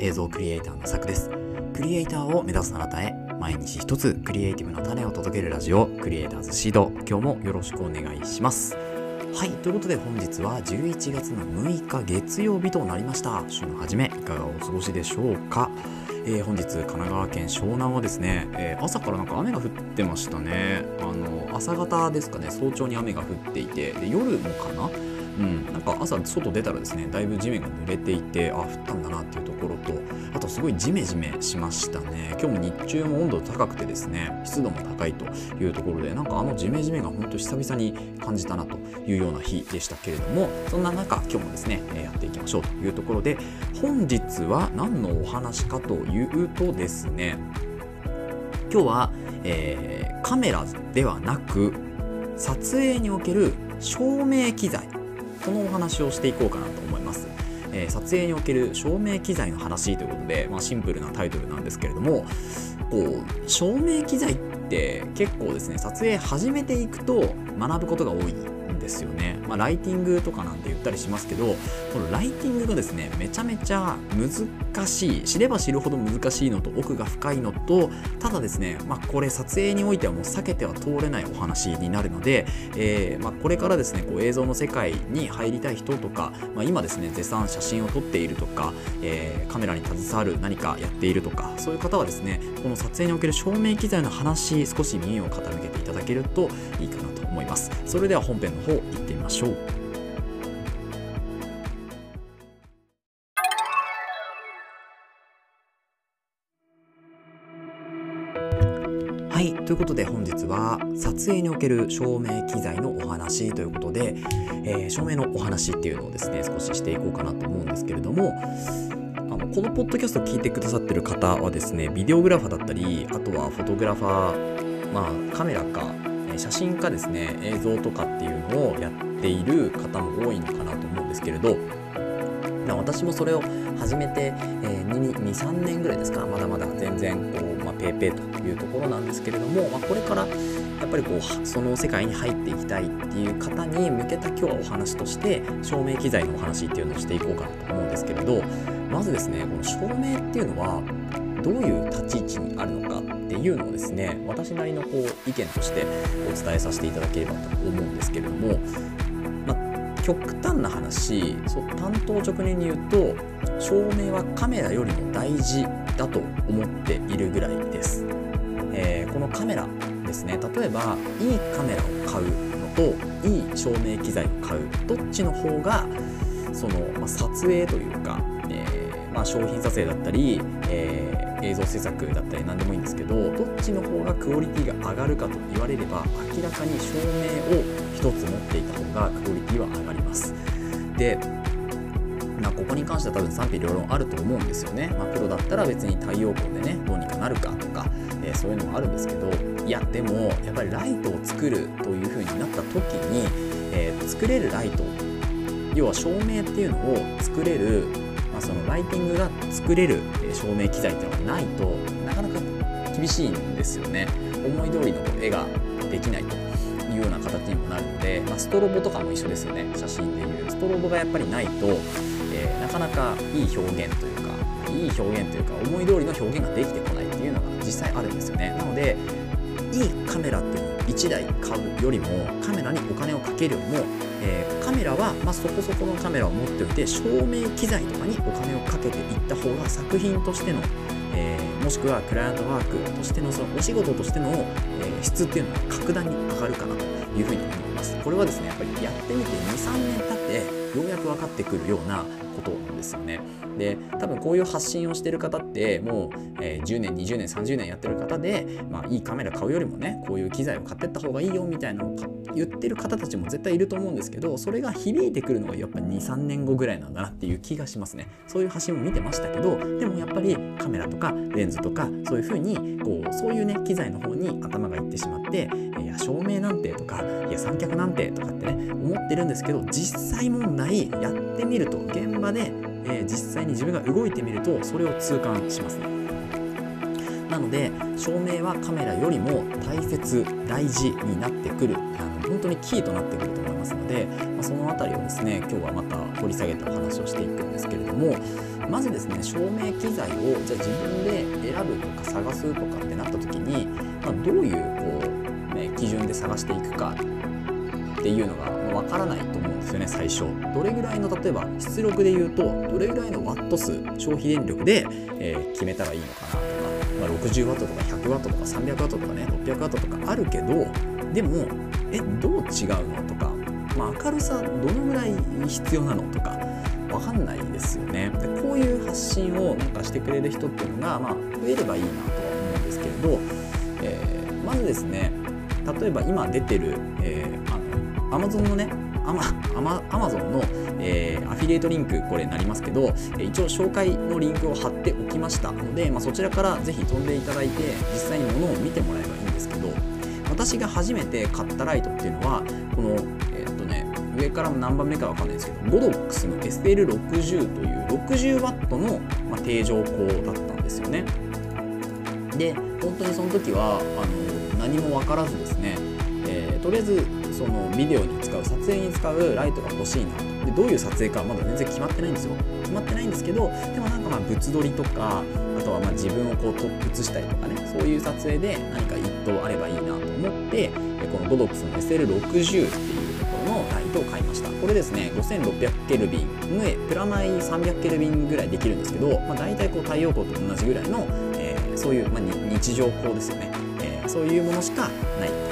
映像クリエイターのさくです。クリエイターを目指すあなたへ毎日一つクリエイティブな種を届けるラジオクリエイターズシード今日もよろしくお願いします。はいということで本日は11月の6日月曜日となりました。週の初めいかがお過ごしでしょうか？えー、本日神奈川県湘南はですね、えー、朝からなんか雨が降ってましたね。あの朝方ですかね早朝に雨が降っていてで夜もかなうん、なんか朝外出たらですねだいぶ地面が濡れていてあ降ったんだなっていうところとあとすごいジメジメしましたね。今日も日中も温度高くてですね湿度も高いというところでなんかあのジメジメが本当久々に感じたなというような日でしたけれどもそんな中今日もですねやっていきましょうというところで本日は何のお話かというとですね今日は、えー、カメラではなく撮影における照明機材このお話をしていこうかなと思います。えー、撮影における照明機材の話ということで、まあ、シンプルなタイトルなんですけれどもこう照明機材って結構ですね撮影始めていくと学ぶことが多いですよね。まあ、ライティングとかなんて言ったりしますけど、このライティングがですね、めちゃめちゃ難しい、知れば知るほど難しいのと奥が深いのと、ただですね、まあ、これ撮影においてはもう避けては通れないお話になるので、えー、まあ、これからですね、こう映像の世界に入りたい人とか、ま今ですね、絶賛写真を撮っているとか、えー、カメラに携わる何かやっているとか、そういう方はですね、この撮影における照明機材の話、少し耳を傾けていただけるといいかないます。それでは本編の方行ってみましょう。はい。ということで本日は撮影における照明機材のお話ということで、えー、照明のお話っていうのをですね少ししていこうかなと思うんですけれどもあのこのポッドキャストを聞いてくださってる方はですねビデオグラファーだったりあとはフォトグラファーまあカメラか写真家ですね映像とかっていうのをやっている方も多いのかなと思うんですけれど私もそれを始めて、えー、23年ぐらいですかまだまだ全然こう、まあ、ペーペーというところなんですけれども、まあ、これからやっぱりこうその世界に入っていきたいっていう方に向けた今日はお話として照明機材のお話っていうのをしていこうかなと思うんですけれどまずですねこの照明っていうのはどういう立ち位置にあるのかっていうのをですね私なりのこう意見としてお伝えさせていただければと思うんですけれども、まあ、極端な話そう担当直入に言うと照明はカメラよりも大事だと思っているぐらいです。えー、このカメラですね例えばいいカメラを買うのといい照明機材を買うどっちの方がその、まあ、撮影というか、えーまあ、商品撮影だったり、えー映像制作だったり何でもいいんですけどどっちの方がクオリティが上がるかと言われれば明らかに照明を1つ持っていた方がクオリティは上がりますでまあ、ここに関しては多分賛否両論あると思うんですよね。まあ、プロだったら別に太陽光でねどうにかなるかとか、えー、そういうのもあるんですけどいやでもやっぱりライトを作るという風になった時に、えー、作れるライト要は照明っていうのを作れるまあ、そのライティングが作れる照明機材っていうのがないとなかなか厳しいんですよね。思い通りの絵ができないというような形にもなるので、まあ、ストロボとかも一緒ですよね。写真でいう。ストロボがやっぱりないと、えー、なかなかいい表現というかいい表現というか思い通りの表現ができてこないっていうのが実際あるんですよね。なのでいいカメラっていうのを1台買うよりもカメラにお金をかけるよりもえー、カメラは、まあ、そこそこのカメラを持っておいて照明機材とかにお金をかけていった方が作品としての、えー、もしくはクライアントワークとしてのそのお仕事としての、えー、質っていうのは格段に上がるかなというふうに思います。これはですねやっぱりやってみて23年経ってようやく分かってくるようなことなんですよね。で多分こういう発信をしてる方ってもう、えー、10年20年30年やってる方で、まあ、いいカメラ買うよりもねこういう機材を買ってった方がいいよみたいなのを言ってる方たちも絶対いると思うんですけどそれが響いてくるのがやっぱ23年後ぐらいなんだなっていう気がしますね。そういう発信も見てましたけどでもやっぱりカメラとかレンズとかそういう風にこうそういうね機材の方に頭がいってしまっていや照明なんてとかいや三脚なんてとかってね思ってるんですけど実際問題やってみると現場でえー、実際に自分が動いてみるとそれを痛感しますね。なので照明はカメラよりも大切大事になってくる。あの本当にキーとなってくると思いますので、まあ、その辺りをですね今日はまた掘り下げたお話をしていくんですけれどもまずですね照明機材をじゃあ自分で選ぶとか探すとかってなった時に、まあ、どういうこう、ね、基準で探していくかっていうのがわからないと思うんですよね最初。どれぐらいの例えば出力で言うとどれぐらいのワット数消費電力で、えー、決めたらいいのかなとか、まあ、60W とか 100W とか 300W とかね 600W とかあるけどでもえどう違うのとか、まあ、明るさどのぐらい必要なのとか分かんないですよね。でこういう発信をなんかしてくれる人っていうのが、まあ、増えればいいなとは思うんですけれど、えー、まずですね例えば今出てる、Amazon のねアマアマゾンの、えー、アフィリエイトリンクこれになりますけどえ一応紹介のリンクを貼っておきました。ので、まあ、そちらからぜひ飛んでいただいて実際に物を見てもらえばいいんですけど私が初めて買ったライトっていうのはこのえっとね上から何番目か分かんないですけどゴドックスの SL60 という 60W の、まあ、定常光だったんですよね。で本当にその時はあの何も分からずですね、えー、とりあえずそのビデオに使う撮影に使うライトが欲しいなでどういう撮影かまだ全然決まってないんですよ。決まってないんですけどでもなんかまあ物撮りとかあとはまあ自分をこう写したりとかね。そういう撮影で何か一等あればいいなと思ってこのゴドックスの SL60 っていうところのライトを買いました。これですね5600ケルビンでプラマイ300ケルビンぐらいできるんですけど、まあ、大体こう太陽光と同じぐらいの、えー、そういう、まあ、日常光ですよね、えー、そういうものしかない。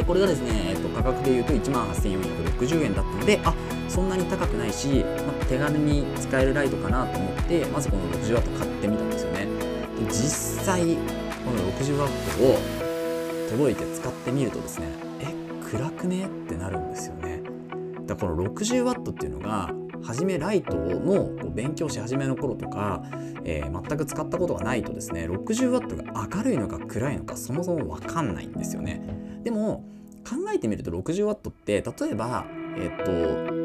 でこれがですね、えっと、価格でいうと1万8460円だったのであそんなに高くないし、まあ、手軽に使えるライトかなと思ってまずこの 60W 買ってみたんですよね。で実際この 60W を届いて使ってみるとですねえ暗くねってなるんですよね。だからこの 60W っていうのが初めライトの勉強し始めの頃とか、えー、全く使ったことがないとですね 60W が明るいのか暗いのかそもそも分かんないんですよね。でも考えてみると 60W って例えばえっ、と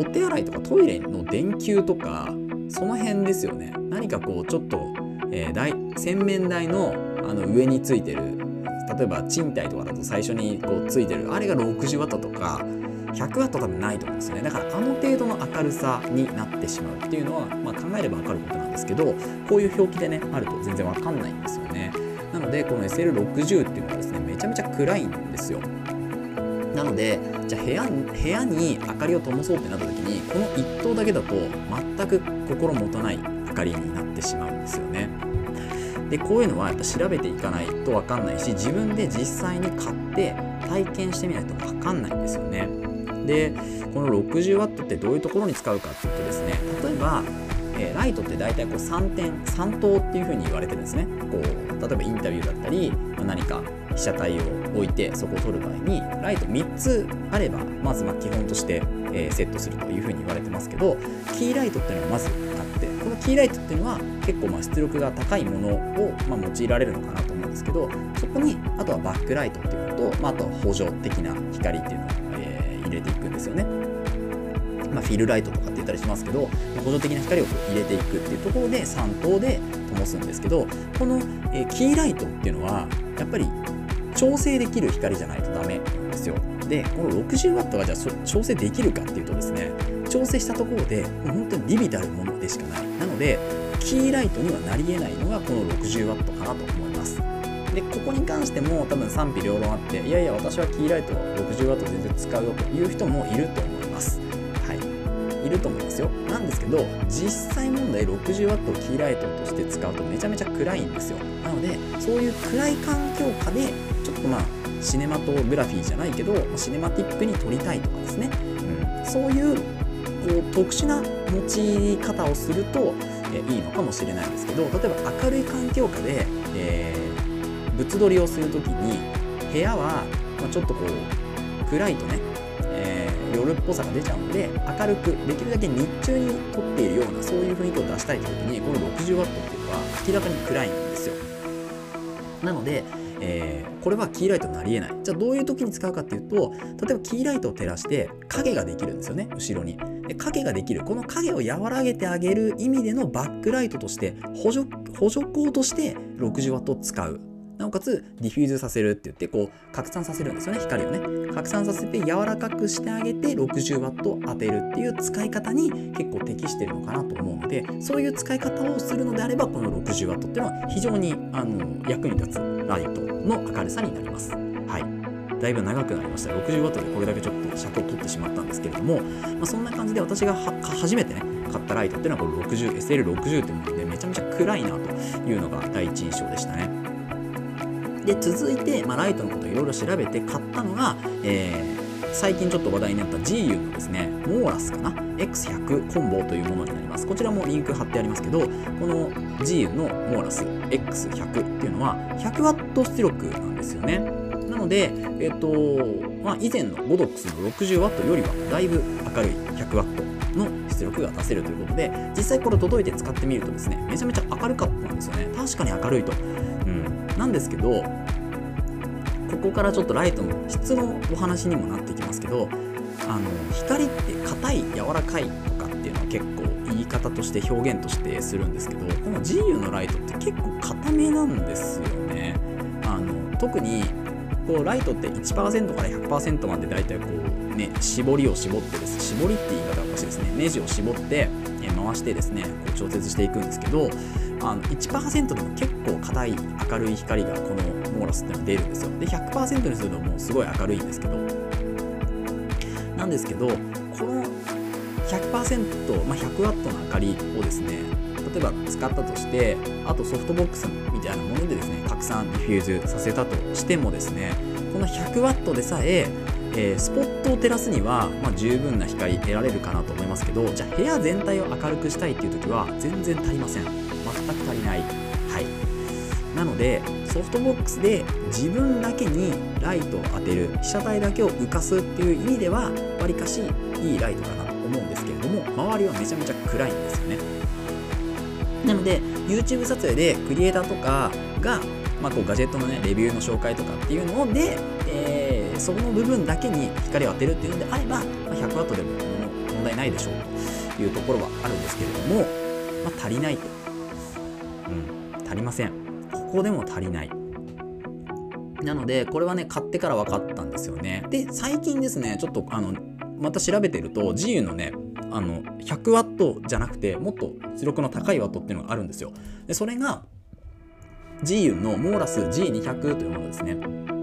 お手洗いとかトイレの電球とかその辺ですよね。何かこうちょっと、えー、洗面台のあの上についてる例えば賃貸とかだと最初にこうついてるあれが 60W とか 100W 多分ないと思うんですよね。だからあの程度の明るさになってしまうっていうのは、まあ、考えれば分かることなんですけどこういう表記でねあると全然分かんないんですよね。なのでこの SL60 っていうのはですねめちゃめちゃ暗いんですよ。なのでじゃあ部屋部屋に明かりを灯そうってなった時にこの1灯だけだと全く心もたない明かりになってしまうんですよね。でこういうのはやっぱ調べていかないと分かんないし自分で実際に買って体験してみないと分かんないんですよね。でこの 60W ってどういうところに使うかっていうとですね例えばえー、ライトって大体こう3点3灯っていう風に言われてるんですねこう例えばインタビューだったり、まあ、何か被写体を置いてそこを撮る場合にライト3つあればまずま基本として、えー、セットするという風に言われてますけどキーライトっていうのはまずあってこのキーライトっていうのは結構ま出力が高いものをま用いられるのかなと思うんですけどそこにあとはバックライトっていうのと、まあ、あとは補助的な光っていうのを、えー、入れていくんですよね。まあ、フィルライトとかって言ったりしますけど補助的な光を入れていくっていうところで3灯で灯すんですけどこの、え、キーライトっていうのはやっぱり調整できる光じゃないとダメなんですよ。でこの 60W がじゃあ調整できるかっていうとですね調整したところでもう本当にビビたるものでしかない。なのでキーライトにはなり得ないのがこの 60W かなと思います。でここに関しても多分賛否両論あっていやいや私はキーライト 60W 全然使うよという人もいると思ると思いますよ。なんですけど実際問題 60W をキーライトとして使うとめちゃめちゃ暗いんですよ。なのでそういう暗い環境下でちょっとまあシネマトグラフィーじゃないけどシネマティックに撮りたいとかですね、うん、そういうこう特殊な持ち方をすると、えいいのかもしれないんですけど例えば明るい環境下で、えー、物撮りをする時に部屋は、まあ、ちょっとこう暗いとね、夜っぽさが出ちゃうので明るくできるだけ日中に撮っているようなそういう雰囲気を出したい時にこの 60W っていうのは明らかに暗いんですよ。なのでえー、これはキーライトになりえない。じゃあどういう時に使うかっていうと例えばキーライトを照らして影ができるんですよね後ろに。で影ができる。この影を和らげてあげる意味でのバックライトとして補助補助光として 60W を使う。なおかつディフューズさせるって言ってこう拡散させるんですよね光をね。拡散させて柔らかくしてあげて 60W 当てるっていう使い方に結構適してるのかなと思うのでそういう使い方をするのであればこの 60W っていうのは非常にあの役に立つライトの明るさになります。はい。だいぶ長くなりました。60W でこれだけちょっと尺を取ってしまったんですけれども、まあ、そんな感じで私が初めてね買ったライトっていうのはこれ 60SL60 っていうものでめちゃめちゃ暗いなというのが第一印象でしたね。で続いて、まあ、ライトのことをいろいろ調べて買ったのが、えー、最近ちょっと話題になった G ユのですねモーラスかな？X100 コンボというものになります。こちらもリンク貼ってありますけどこの G ユのモーラス X100 っていうのは 100W 出力なんですよね。なので、えっ、とまあ、以前のボドックスの 60W よりはだいぶ明るい 100W の出力が出せるということで実際これ届いて使ってみるとですねめちゃめちゃ明るかったんですよね。確かに明るいと。なんですけどここからちょっとライトの質のお話にもなってきますけどあの光って硬い柔らかいとかっていうのは結構言い方として表現としてするんですけどこの GU のライトって結構硬めなんですよね。あの特にこうライトって1%から100%までだいこうね絞りを絞ってです。絞りって言い方がおかしいですね。ネジを絞って回してですねこう調節していくんですけどあの1%でも結構硬い明るい光がこのモーラスっていうのは出るんですよ。で100%にするともうすごい明るいんですけどなんですけどこの100%ま 100w の明かりをですね例えば使ったとしてあとソフトボックスみたいなものでですね拡散ディフューズさせたとしてもですねこの 100W でさええー、スポットを照らすには、まあ、十分な光得られるかなと思いますけどじゃあ部屋全体を明るくしたいっていう時は全然足りません。全く足りない。はい。なのでソフトボックスで自分だけにライトを当てる。被写体だけを浮かすっていう意味ではわりかしいいライトかなと思うんですけれども周りはめちゃめちゃ暗いんですよね。なので YouTube 撮影でクリエイターとかが、まあ、こうガジェットのねレビューの紹介とかっていうので、えーその部分だけに光を当てるっていうのであれば、まあ、100W でも問題ないでしょうというところはあるんですけれども、まあ、足りないと。うん、足りません。ここでも足りない。なので、これはね、買ってから分かったんですよね。で、最近ですね、ちょっとあの、また調べてると、自由のね、あの、100W じゃなくて、もっと出力の高いワットっていうのがあるんですよ。で、それが、GU のモーラス G200 というものですね。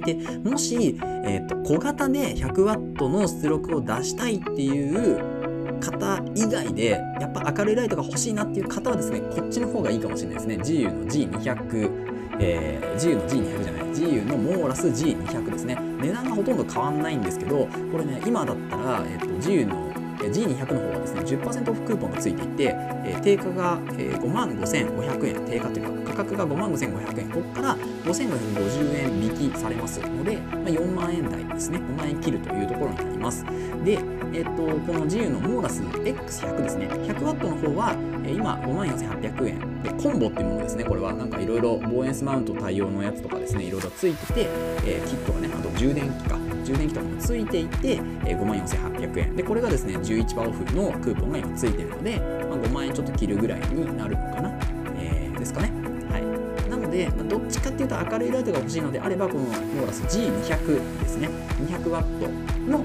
でもし、えーと、小型で 100W の出力を出したいっていう方以外でやっぱ明るいライトが欲しいなっていう方はですねこっちの方がいいかもしれないですね。GU の G200 えー、GU の G200 じゃない。GU のモーラス G200 ですね。値段がほとんど変わんないんですけどこれね今だったら、えーと、GU の G200 の方はですね10%オフクーポンがついていて、えー、定価が、えー、5万5500円定価というか価格が5万5500円ここから5550円引きされますので、まあ、4万円台ですね。5万円切るというところになります。で、えっ、とこの GU のモーラス X100 ですね。100W の方は今5万4800円でコンボっていうものですね。これはなんかいろいろ防煙スマウント対応のやつとかですねいろいろついてて、えー、キットがねあと充電器か。充電器とかもついていて、えー、54,800円。でこれがですね11%オフのクーポンが今ついてるので、まあ、5万円ちょっと切るぐらいになるのかな、えー、ですかね。はい。なので、ま、どっちかっていうと明るいライトが欲しいのであればこのモーラス G200 ですね。200W の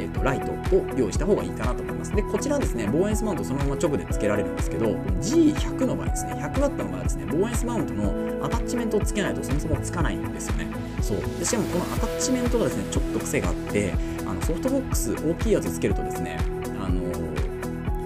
えーと、ライトを用意した方がいいかなと思います。で、こちらですね、防煙スマウントそのまま直で付けられるんですけど、G100 の場合ですね、100W の場合ですね、防煙スマウントのアタッチメントを付けないとそもそもつかないんですよね。そう。でしかもこのアタッチメントがですね、ちょっと癖があって、あのソフトボックス大きいやつつけるとですね、あの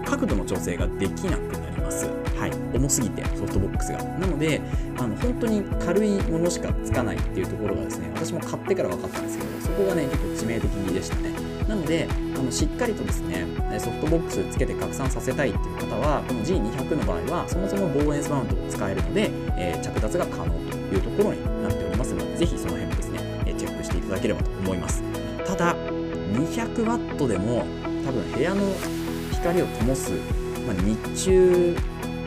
角度の調整ができなくなります。はい、重すぎてソフトボックスが。なので、あの本当に軽いものしかつかないっていうところがですね、私も買ってから分かったんですけど、そこがね、結構致命的でしたね。なのであのしっかりとですねソフトボックスつけて拡散させたいっていう方はこの G200 の場合はそもそも防煙マウントを使えるので、えー、着脱が可能というところになっておりますのでぜひその辺もですね、チェックしていただければと思います。ただ 200W でも多分部屋の光を灯す、まあ、日中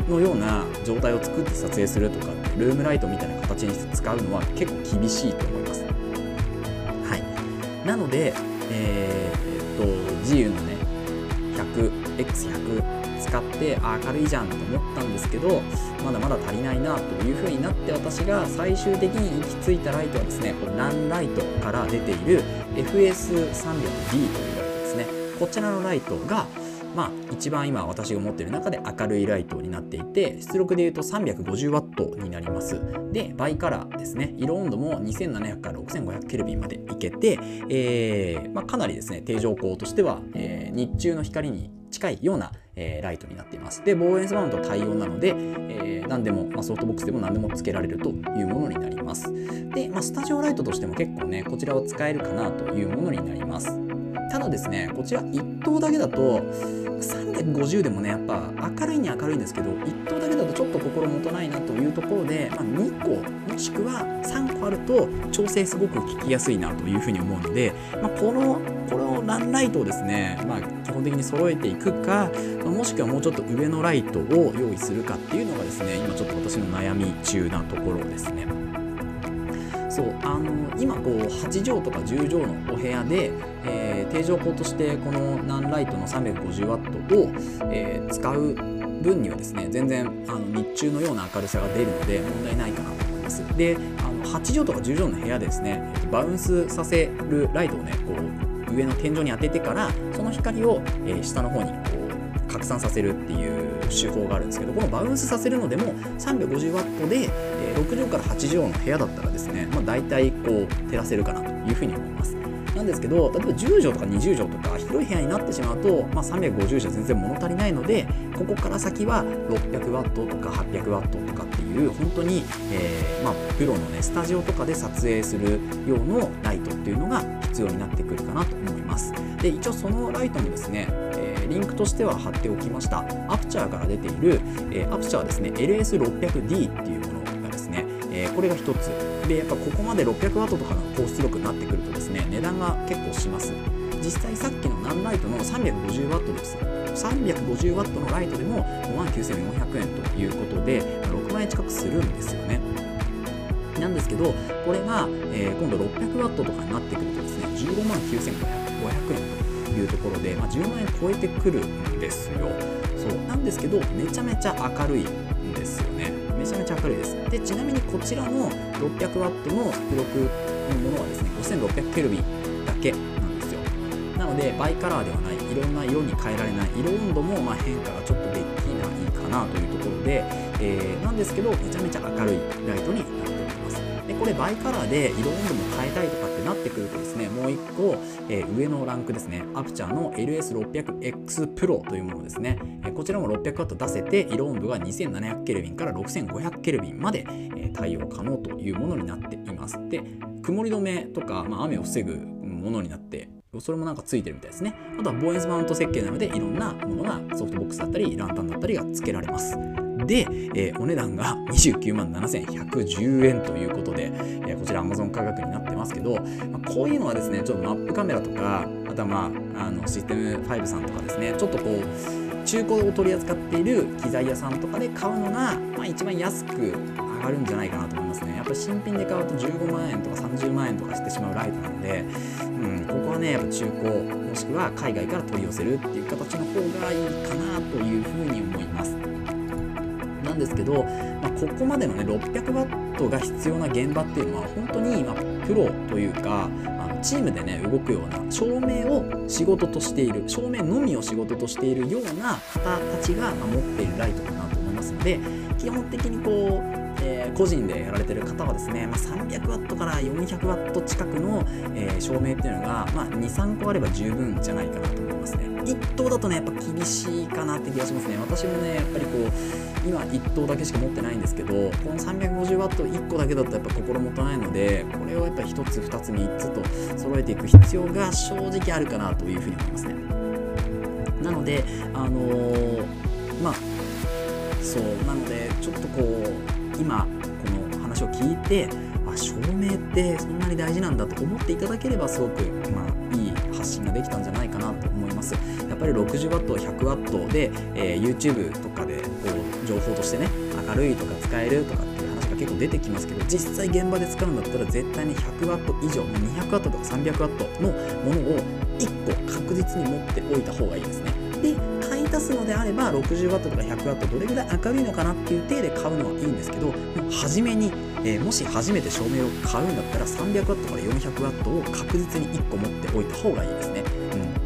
のような状態を作って撮影するとかルームライトみたいな形にして使うのは結構厳しいと思います。はい。なのでえー、自由のね 100X100 使ってあ軽いじゃんと思ったんですけどまだまだ足りないなというふうになって私が最終的に行き着いたライトはですねこランライトから出ている FS300D というライトですね。こちらのライトがまあ、一番今私が持っている中で明るいライトになっていて出力でいうと 350W になりますでバイカラーですね色温度も2700から6500ケルビンまでいけて、えーまあ、かなりですね定常光としては、えー、日中の光に近いような、えー、ライトになっています。で、防煙スマウント対応なので、えー、何でも、まあ、ソフトボックスでも何でもつけられるというものになります。で、まあ、スタジオライトとしても結構ね、こちらを使えるかなというものになります。ただですね、こちら1灯だけだと、350でもねやっぱ明るいに明るいんですけど1頭だけだとちょっと心もとないなというところで、まあ、2個もしくは3個あると調整すごく効きやすいなというふうに思うので、まあ、このこのランライトをですね、まあ、基本的に揃えていくか、もしくはもうちょっと上のライトを用意するかっていうのがですね今ちょっと私の悩み中なところですね。そうあの今こう8畳とか10畳のお部屋で、えー、定常光としてこのナンライトの 350W を、えー、使う分にはですね全然あの日中のような明るさが出るので問題ないかなと思います。であの8畳とか10畳の部屋でですねバウンスさせるライトをねこう上の天井に当ててからその光を、えー、下の方にこう拡散させるっていう手法があるんですけどこのバウンスさせるのでも 350W で、え6畳から8畳の部屋だったらですね、まあ、大体こう照らせるかなというふうに思います。なんですけど例えば10畳とか20畳とか広い部屋になってしまうと、まあ、350じゃ全然物足りないのでここから先は 600W とか 800W とかっていう本当に、えー、まあ、プロのねスタジオとかで撮影する用のライトっていうのが必要になってくるかなと思います。で一応そのライトもですね、えーリンクとしては貼っておきましたアプチャーから出ている、えー、アプチャーですね LS600D っていうものがですね、えー、これが一つでやっぱここまで 600W とかの高出力になってくるとですね値段が結構します。実際さっきのナンライトの 350W です。350W のライトでも5万9400円ということで6万円近くするんですよね。なんですけどこれが、えー、今度 600W とかになってくるとですね15万9500円というところで、まあ、10万円超えてくるんですよ。そう。なんですけどめちゃめちゃ明るいんですよ。ちゃめちゃ明るいです。でちなみにこちらの 600W の出力のものはですね5600ケルビンだけなんですよ。なのでバイカラーではないいろんな色に変えられない色温度もま変化がちょっとできないかなというところで、えー、なんですけどめちゃめちゃ明るいライトになっております。でこれバイカラーで色温度も変えたいとかなってくるとですねもう1個、えー、上のランクですねアプチャーの LS600X Pro というものですね、えー、こちらも 600W 出せて色温度が2700ケルビンから6500ケルビンまで、えー、対応可能というものになっていますで曇り止めとか、まあ、雨を防ぐものになってそれもなんかついてるみたいですね。あとはボーエンスマウント設計なのでいろんなものがソフトボックスだったりランタンだったりが付けられます。で、えー、お値段が29万7110円ということで、えー、こちら Amazon 価格になってますけど、まあ、こういうのはですね、ちょっとマップカメラとか、あとはまあ、あのシステム5さんとかですね、ちょっとこう、中古を取り扱っている機材屋さんとかで買うのが、まあ、一番安く上がるんじゃないかなと思いますね。やっぱり新品で買うと15万円とか30万円とかしてしまうライトなので、うん、ここはね、やっぱ中古、もしくは海外から取り寄せるっていう形の方がいいかなというふうに思います。んですけど、まあ、ここまでのね 600W が必要な現場っていうのは本当に、まプロというかあのチームでね動くような照明を仕事としている照明のみを仕事としているような方たちが、ま持っているライトかなと思いますので基本的にこうえー、個人でやられてる方はですね、まあ、300W から 400W 近くの、えー、照明っていうのが、まあ、23個あれば十分じゃないかなと思いますね。1灯だとねやっぱ厳しいかなって気がしますね。私もねやっぱりこう今1灯だけしか持ってないんですけどこの 350W1 個だけだとやっぱ心もとないのでこれをやっぱ1つ2つ3つと揃えていく必要が正直あるかなというふうに思いますね。なのであのー、まあそうなのでちょっとこう今この話を聞いてあ照明ってそんなに大事なんだと思っていただければすごく、まあ、いい発信ができたんじゃないかなと思います。やっぱり 60W、100W で、えー、YouTube とか情報としてね明るいとか使えるとかっていう話が結構出てきますけど実際現場で使うんだったら絶対に 100W 以上 200W とか 300W のものを1個確実に持っておいた方がいいですねで買い足すのであれば 60W とか 100W どれぐらい明るいのかなっていう体で買うのはいいんですけど初めに、えー、もし初めて照明を買うんだったら 300W から 400W を確実に1個持っておいた方がいいですね。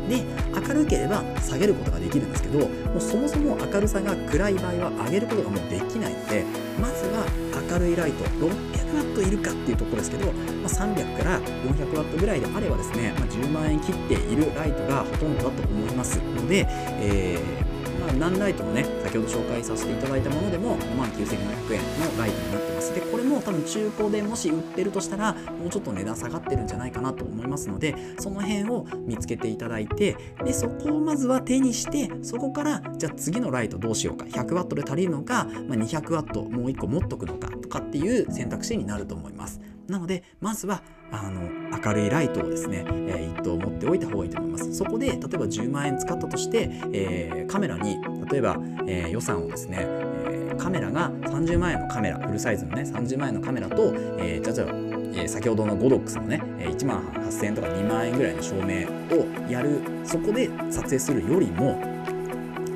で明るければ下げることができるんですけどもうそもそも明るさが暗い場合は上げることがもうできないのでまずは明るいライト 600W いるかっていうところですけど、まあ、300から 400W ぐらいであればですね、まあ、10万円切っているライトがほとんどだと思いますので、えーまあ、何ライトもね先ほど紹介させていただいたものでも5万9700円のライトになってます。でこれも多分中古でもし売ってるとしたらもうちょっと値段下がってるんじゃないかなと思いますのでその辺を見つけていただいてでそこをまずは手にしてそこからじゃあ次のライトどうしようか 100W で足りるのか、まあ、200W もう1個持っとくのかとかっていう選択肢になると思います。なのでまずはあの明るいライトをですね、えー、1灯持っておいた方がいいと思います。そこで例えば10万円使ったとして、えー、カメラに例えば、えー、予算をですね、えカメラが30万円のカメラフルサイズのね30万円のカメラと、えー、じゃあえ先ほどのゴドックスのね1万8000円とか2万円ぐらいの照明をやる。そこで撮影するよりも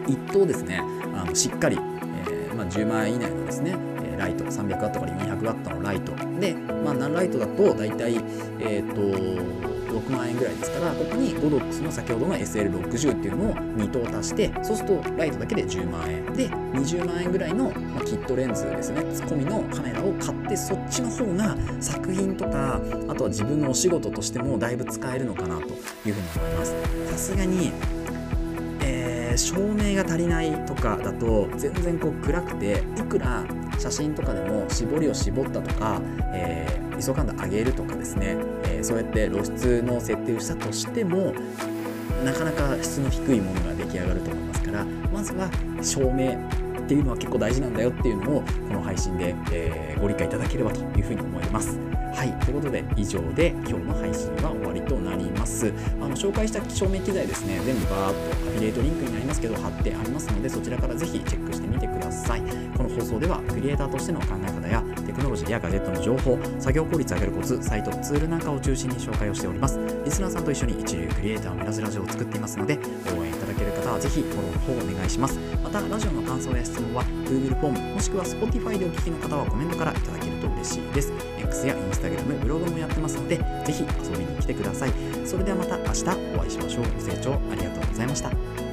一等ですねあのしっかり、えーまあ、10万円以内のですねライト 300W から 200W のライト。で、まあ、何ライトだと大体、えーと、6万円ぐらいですからここにゴドックスの先ほどの SL60 っていうのを2灯足してそうするとライトだけで10万円。で20万円ぐらいの、まあ、キットレンズですねツッコミのカメラを買ってそっちの方が作品とかあとは自分のお仕事としてもだいぶ使えるのかなというふうに思います。さすがに照明が足りないとかだと全然こう暗くていくら写真とかでも絞りを絞ったとか、えー、ISO 感度上げるとかですね、えー、そうやって露出の設定をしたとしてもなかなか質の低いものが出来上がると思いますからまずは照明っていうのは結構大事なんだよっていうのをこの配信で、えー、ご理解いただければというふうに思います。はい、ということで以上で今日の配信は終わりとなります。あの紹介した照明機材ですね、全部バーっとアフィリエイトリンクになりますけど貼ってありますのでそちらからぜひチェックしてみてください。この放送ではクリエイターとしての考え方やテクノロジーやガジェットの情報、作業効率を上げるコツ、サイト、ツールなんかを中心に紹介をしております。リスナーさんと一緒に一流クリエイターを目指すラジオを作っていますので応援いただける方はぜひフォローの方お願いします。またラジオの感想や質問は Google フォームもしくは Spotify でお聞きの方はコメントからいただけると嬉しいです。X や Instagram、ブログもやってますので、ぜひ遊びに来てください。それではまた明日お会いしましょう。ご清聴ありがとうございました。